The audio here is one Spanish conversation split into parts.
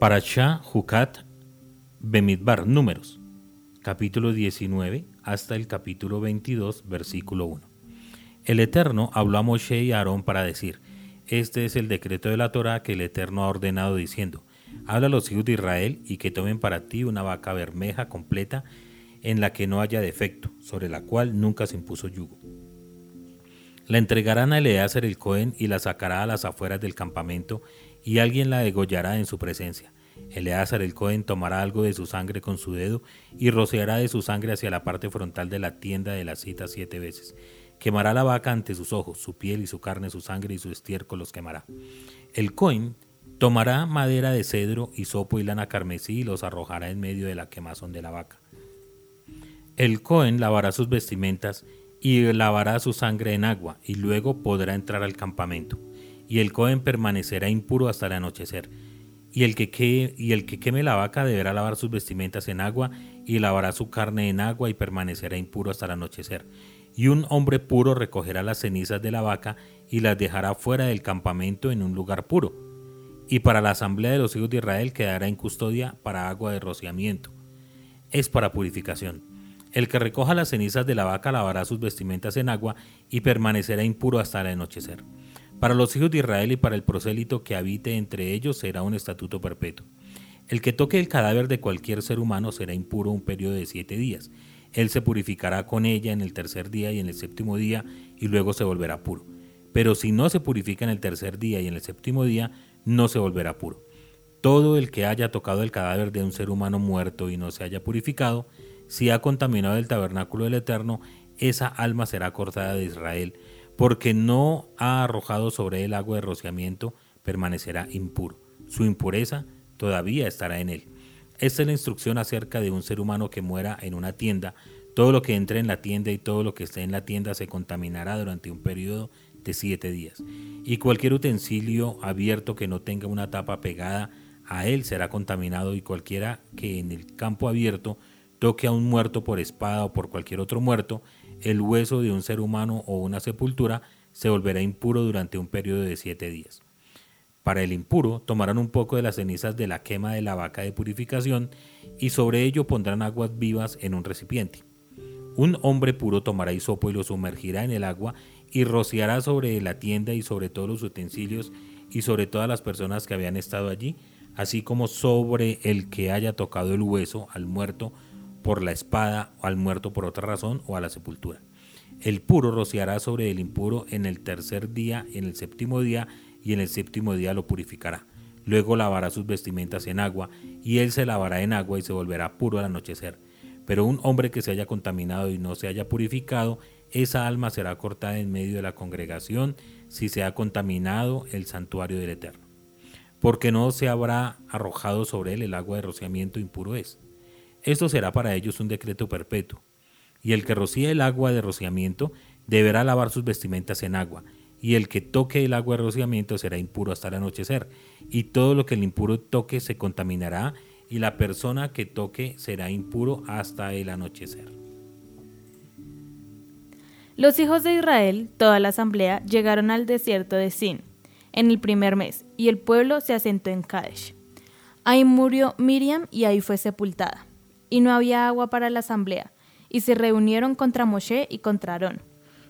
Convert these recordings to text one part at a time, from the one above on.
Parashá Jucat Bemidbar, Números, capítulo 19 hasta el capítulo 22, versículo 1. El Eterno habló a Moshe y a Aarón para decir, este es el decreto de la Torah que el Eterno ha ordenado diciendo, habla a los hijos de Israel y que tomen para ti una vaca bermeja completa en la que no haya defecto, sobre la cual nunca se impuso yugo. La entregarán a Eleazar el Cohen y la sacará a las afueras del campamento y alguien la degollará en su presencia. Eleazar el Cohen tomará algo de su sangre con su dedo y rociará de su sangre hacia la parte frontal de la tienda de la cita siete veces. Quemará la vaca ante sus ojos, su piel y su carne, su sangre y su estiércol los quemará. El Cohen tomará madera de cedro, sopo y lana carmesí y los arrojará en medio de la quemazón de la vaca. El Cohen lavará sus vestimentas y lavará su sangre en agua y luego podrá entrar al campamento y el Cohen permanecerá impuro hasta el anochecer. Y el, que y el que queme la vaca deberá lavar sus vestimentas en agua y lavará su carne en agua y permanecerá impuro hasta el anochecer. Y un hombre puro recogerá las cenizas de la vaca y las dejará fuera del campamento en un lugar puro. Y para la asamblea de los hijos de Israel quedará en custodia para agua de rociamiento. Es para purificación. El que recoja las cenizas de la vaca lavará sus vestimentas en agua y permanecerá impuro hasta el anochecer. Para los hijos de Israel y para el prosélito que habite entre ellos será un estatuto perpetuo. El que toque el cadáver de cualquier ser humano será impuro un periodo de siete días. Él se purificará con ella en el tercer día y en el séptimo día y luego se volverá puro. Pero si no se purifica en el tercer día y en el séptimo día, no se volverá puro. Todo el que haya tocado el cadáver de un ser humano muerto y no se haya purificado, si ha contaminado el tabernáculo del Eterno, esa alma será cortada de Israel porque no ha arrojado sobre él agua de rociamiento, permanecerá impuro. Su impureza todavía estará en él. Esta es la instrucción acerca de un ser humano que muera en una tienda. Todo lo que entre en la tienda y todo lo que esté en la tienda se contaminará durante un periodo de siete días. Y cualquier utensilio abierto que no tenga una tapa pegada a él será contaminado y cualquiera que en el campo abierto toque a un muerto por espada o por cualquier otro muerto, el hueso de un ser humano o una sepultura se volverá impuro durante un periodo de siete días. Para el impuro tomarán un poco de las cenizas de la quema de la vaca de purificación y sobre ello pondrán aguas vivas en un recipiente. Un hombre puro tomará hisopo y lo sumergirá en el agua y rociará sobre la tienda y sobre todos los utensilios y sobre todas las personas que habían estado allí, así como sobre el que haya tocado el hueso al muerto por la espada, o al muerto por otra razón, o a la sepultura. El puro rociará sobre el impuro en el tercer día, en el séptimo día, y en el séptimo día lo purificará. Luego lavará sus vestimentas en agua, y él se lavará en agua y se volverá puro al anochecer. Pero un hombre que se haya contaminado y no se haya purificado, esa alma será cortada en medio de la congregación si se ha contaminado el santuario del Eterno. Porque no se habrá arrojado sobre él el agua de rociamiento impuro es. Esto será para ellos un decreto perpetuo. Y el que rocíe el agua de rociamiento deberá lavar sus vestimentas en agua, y el que toque el agua de rociamiento será impuro hasta el anochecer, y todo lo que el impuro toque se contaminará, y la persona que toque será impuro hasta el anochecer. Los hijos de Israel, toda la asamblea, llegaron al desierto de Sin en el primer mes, y el pueblo se asentó en Kadesh. Ahí murió Miriam y ahí fue sepultada y no había agua para la asamblea, y se reunieron contra Moshe y contra Aarón.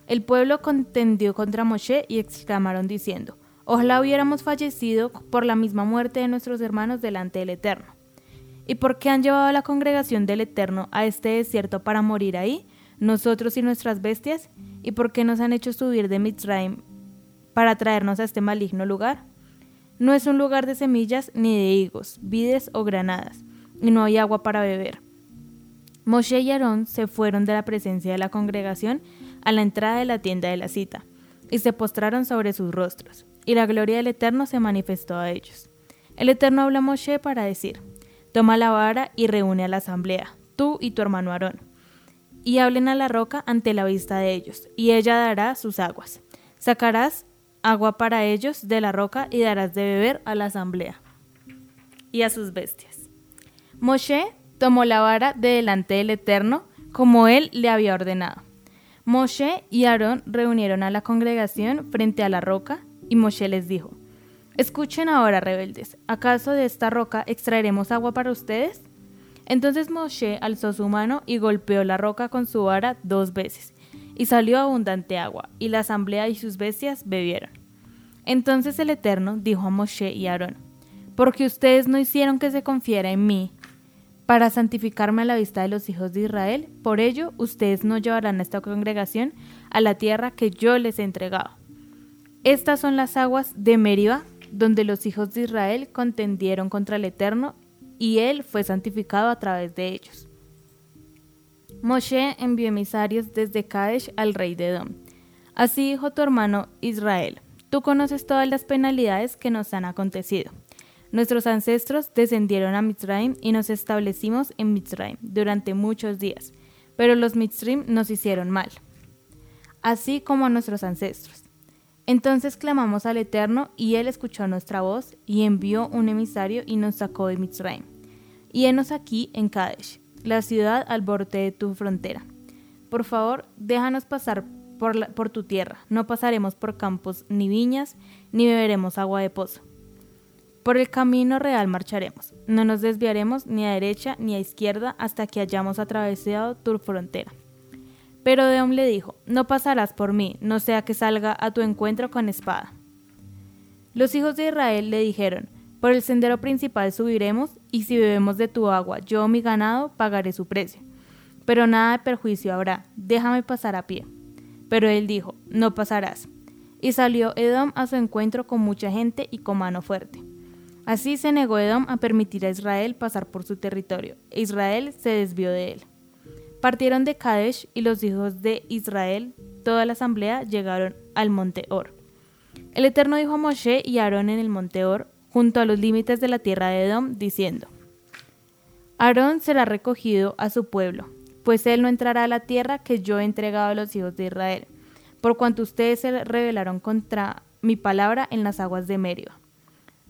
El pueblo contendió contra Moshe y exclamaron diciendo, Ojalá hubiéramos fallecido por la misma muerte de nuestros hermanos delante del Eterno. ¿Y por qué han llevado a la congregación del Eterno a este desierto para morir ahí, nosotros y nuestras bestias? ¿Y por qué nos han hecho subir de Mitzrayim para traernos a este maligno lugar? No es un lugar de semillas ni de higos, vides o granadas, y no hay agua para beber. Moshe y Aarón se fueron de la presencia de la congregación a la entrada de la tienda de la cita, y se postraron sobre sus rostros, y la gloria del Eterno se manifestó a ellos. El Eterno habla a Moshe para decir, Toma la vara y reúne a la asamblea, tú y tu hermano Aarón, y hablen a la roca ante la vista de ellos, y ella dará sus aguas. Sacarás agua para ellos de la roca y darás de beber a la asamblea y a sus bestias. Moshe tomó la vara de delante del Eterno, como él le había ordenado. Moshe y Aarón reunieron a la congregación frente a la roca, y Moshe les dijo, Escuchen ahora, rebeldes, ¿acaso de esta roca extraeremos agua para ustedes? Entonces Moshe alzó su mano y golpeó la roca con su vara dos veces, y salió abundante agua, y la asamblea y sus bestias bebieron. Entonces el Eterno dijo a Moshe y Aarón, porque ustedes no hicieron que se confiera en mí, para santificarme a la vista de los hijos de Israel, por ello ustedes no llevarán a esta congregación a la tierra que yo les he entregado. Estas son las aguas de Meriba, donde los hijos de Israel contendieron contra el Eterno, y él fue santificado a través de ellos. Moshe envió emisarios desde Kadesh al rey de Edom. Así dijo tu hermano Israel, tú conoces todas las penalidades que nos han acontecido. Nuestros ancestros descendieron a Mitzrayim y nos establecimos en Mitzrayim durante muchos días, pero los Mitzrayim nos hicieron mal, así como a nuestros ancestros. Entonces clamamos al Eterno y Él escuchó nuestra voz y envió un emisario y nos sacó de Mitzrayim. Y henos aquí en Kadesh, la ciudad al borde de tu frontera. Por favor, déjanos pasar por, por tu tierra. No pasaremos por campos ni viñas, ni beberemos agua de pozo. Por el camino real marcharemos. No nos desviaremos ni a derecha ni a izquierda hasta que hayamos atravesado tu frontera. Pero Deom le dijo, no pasarás por mí, no sea que salga a tu encuentro con espada. Los hijos de Israel le dijeron, por el sendero principal subiremos, y si bebemos de tu agua, yo mi ganado pagaré su precio. Pero nada de perjuicio habrá, déjame pasar a pie. Pero él dijo, no pasarás. Y salió Edom a su encuentro con mucha gente y con mano fuerte. Así se negó Edom a permitir a Israel pasar por su territorio, e Israel se desvió de él. Partieron de Kadesh y los hijos de Israel, toda la asamblea, llegaron al monte Or. El Eterno dijo a Moshe y Aarón en el monte Or, junto a los límites de la tierra de Edom, diciendo, Aarón será recogido a su pueblo, pues él no entrará a la tierra que yo he entregado a los hijos de Israel, por cuanto ustedes se rebelaron contra mi palabra en las aguas de Merio.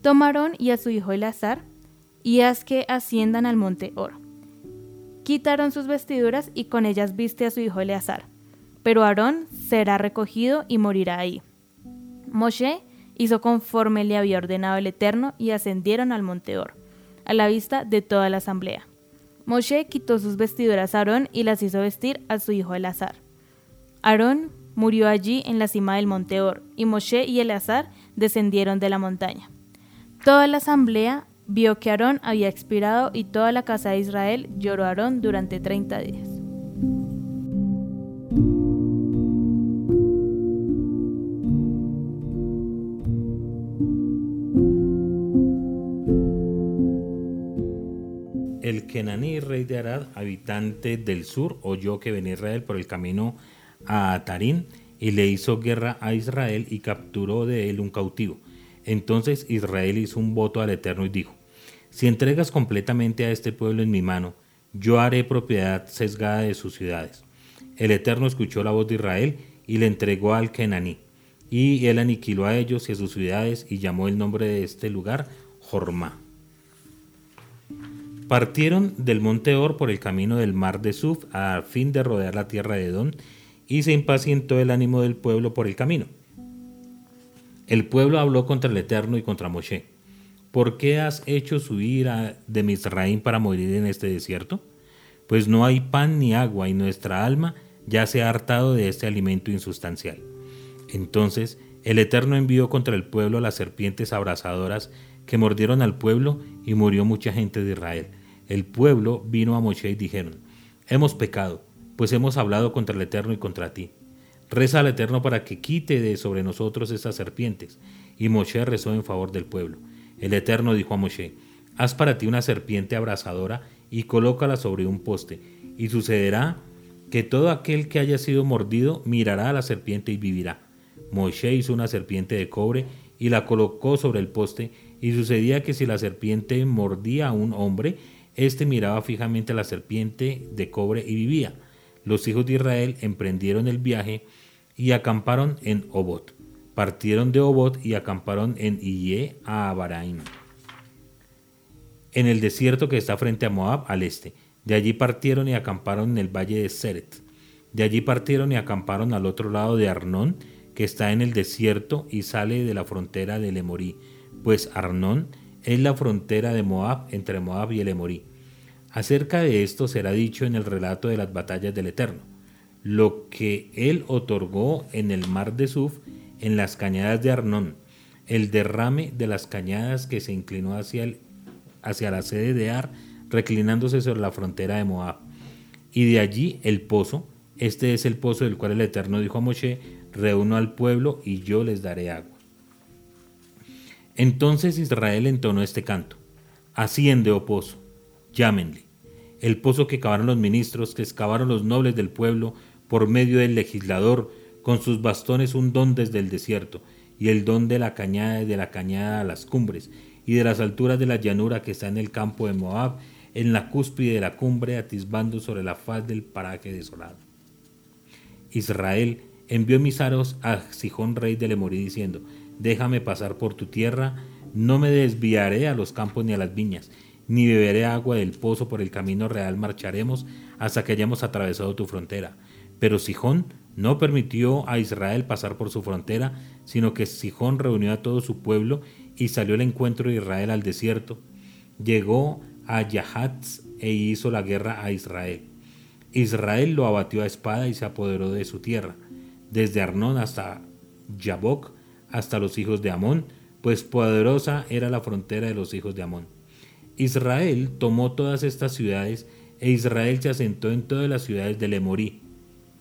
Toma Aarón y a su hijo Eleazar, y haz que asciendan al monte Or quitaron sus vestiduras y con ellas viste a su hijo Eleazar. Pero Aarón será recogido y morirá ahí. Moshe hizo conforme le había ordenado el Eterno y ascendieron al monte Or, a la vista de toda la asamblea. Moshe quitó sus vestiduras a Aarón y las hizo vestir a su hijo Eleazar. Aarón murió allí en la cima del monte Or, y Moshe y Eleazar descendieron de la montaña. Toda la asamblea vio que Aarón había expirado y toda la casa de Israel lloró a Aarón durante 30 días. El Kenaní, rey de Arad, habitante del sur, oyó que venía Israel por el camino a Tarín y le hizo guerra a Israel y capturó de él un cautivo. Entonces Israel hizo un voto al Eterno y dijo, si entregas completamente a este pueblo en mi mano, yo haré propiedad sesgada de sus ciudades. El Eterno escuchó la voz de Israel y le entregó al Kenaní. Y él aniquiló a ellos y a sus ciudades y llamó el nombre de este lugar Jormá. Partieron del monte Or por el camino del mar de Suf a fin de rodear la tierra de Edom y se impacientó el ánimo del pueblo por el camino. El pueblo habló contra el Eterno y contra Moshe. ¿por qué has hecho subir a, de Misraín para morir en este desierto? Pues no hay pan ni agua y nuestra alma ya se ha hartado de este alimento insustancial. Entonces el Eterno envió contra el pueblo las serpientes abrasadoras que mordieron al pueblo y murió mucha gente de Israel. El pueblo vino a Moshe y dijeron, hemos pecado, pues hemos hablado contra el Eterno y contra ti. Reza al Eterno para que quite de sobre nosotros estas serpientes. Y Moshe rezó en favor del pueblo. El Eterno dijo a Moshe, haz para ti una serpiente abrasadora y colócala sobre un poste, y sucederá que todo aquel que haya sido mordido mirará a la serpiente y vivirá. Moshe hizo una serpiente de cobre y la colocó sobre el poste, y sucedía que si la serpiente mordía a un hombre, éste miraba fijamente a la serpiente de cobre y vivía. Los hijos de Israel emprendieron el viaje y acamparon en Obot. Partieron de Obot y acamparon en Iye a Abaraim, en el desierto que está frente a Moab al este. De allí partieron y acamparon en el valle de Seret. De allí partieron y acamparon al otro lado de Arnón, que está en el desierto y sale de la frontera de Lemorí. pues Arnón es la frontera de Moab entre Moab y el Emorí. Acerca de esto será dicho en el relato de las batallas del Eterno, lo que él otorgó en el mar de Suf, en las cañadas de Arnón, el derrame de las cañadas que se inclinó hacia, el, hacia la sede de Ar, reclinándose sobre la frontera de Moab. Y de allí el pozo, este es el pozo del cual el Eterno dijo a Moshe, reúno al pueblo y yo les daré agua. Entonces Israel entonó este canto, asciende, oh pozo, llámenle, el pozo que cavaron los ministros, que excavaron los nobles del pueblo, por medio del legislador, con sus bastones un don desde el desierto, y el don de la cañada de la cañada a las cumbres, y de las alturas de la llanura que está en el campo de Moab, en la cúspide de la cumbre, atisbando sobre la faz del paraje desolado. Israel envió emisaros a Sijón, rey de Lemorí, diciendo, déjame pasar por tu tierra, no me desviaré a los campos ni a las viñas, ni beberé agua del pozo por el camino real marcharemos hasta que hayamos atravesado tu frontera. Pero Sijón no permitió a Israel pasar por su frontera, sino que Sijón reunió a todo su pueblo y salió al encuentro de Israel al desierto. Llegó a Yahatz e hizo la guerra a Israel. Israel lo abatió a espada y se apoderó de su tierra, desde Arnón hasta Yabok, hasta los hijos de Amón, pues poderosa era la frontera de los hijos de Amón. Israel tomó todas estas ciudades e Israel se asentó en todas las ciudades de Lemorí,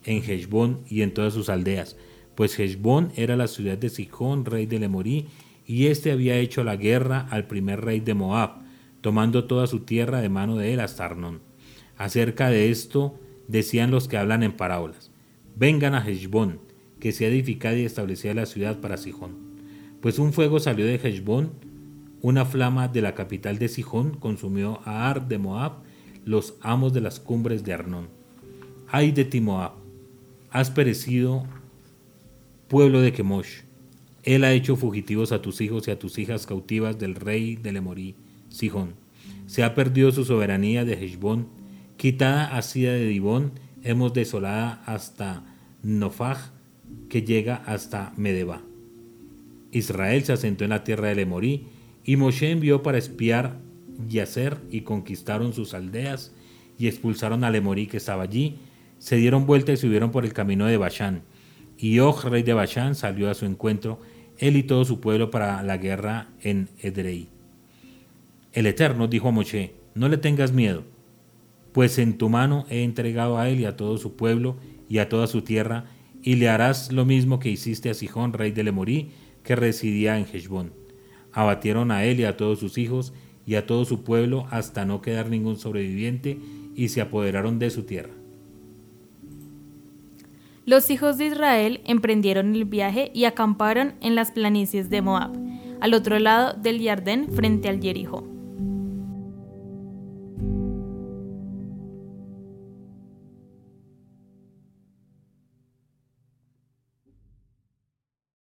en Heshbón y en todas sus aldeas, pues Heshbón era la ciudad de Sijón, rey de Lemorí, y éste había hecho la guerra al primer rey de Moab, tomando toda su tierra de mano de él hasta Arnón. Acerca de esto decían los que hablan en parábolas, vengan a Heshbón, que sea edificada y establecida la ciudad para Sijón. Pues un fuego salió de Heshbón, una flama de la capital de Sijón consumió a Ar de Moab, los amos de las cumbres de Arnón. Ay de ti Moab, has perecido, pueblo de Kemosh. Él ha hecho fugitivos a tus hijos y a tus hijas cautivas del rey de Lemorí, Sijón. Se ha perdido su soberanía de Heshbón, quitada así de Dibón, hemos desolada hasta Nofaj, que llega hasta Medeba. Israel se asentó en la tierra de Lemorí, y Moshe envió para espiar Yacer y conquistaron sus aldeas y expulsaron a Lemorí que estaba allí, se dieron vuelta y subieron por el camino de Bashán. Y Og, rey de Bashán, salió a su encuentro, él y todo su pueblo para la guerra en Edrei. El Eterno dijo a Moshe, no le tengas miedo, pues en tu mano he entregado a él y a todo su pueblo y a toda su tierra, y le harás lo mismo que hiciste a Sijón, rey de Lemorí, que residía en Heshbón. Abatieron a él y a todos sus hijos y a todo su pueblo hasta no quedar ningún sobreviviente, y se apoderaron de su tierra. Los hijos de Israel emprendieron el viaje y acamparon en las planicies de Moab, al otro lado del Yardén frente al Jericó.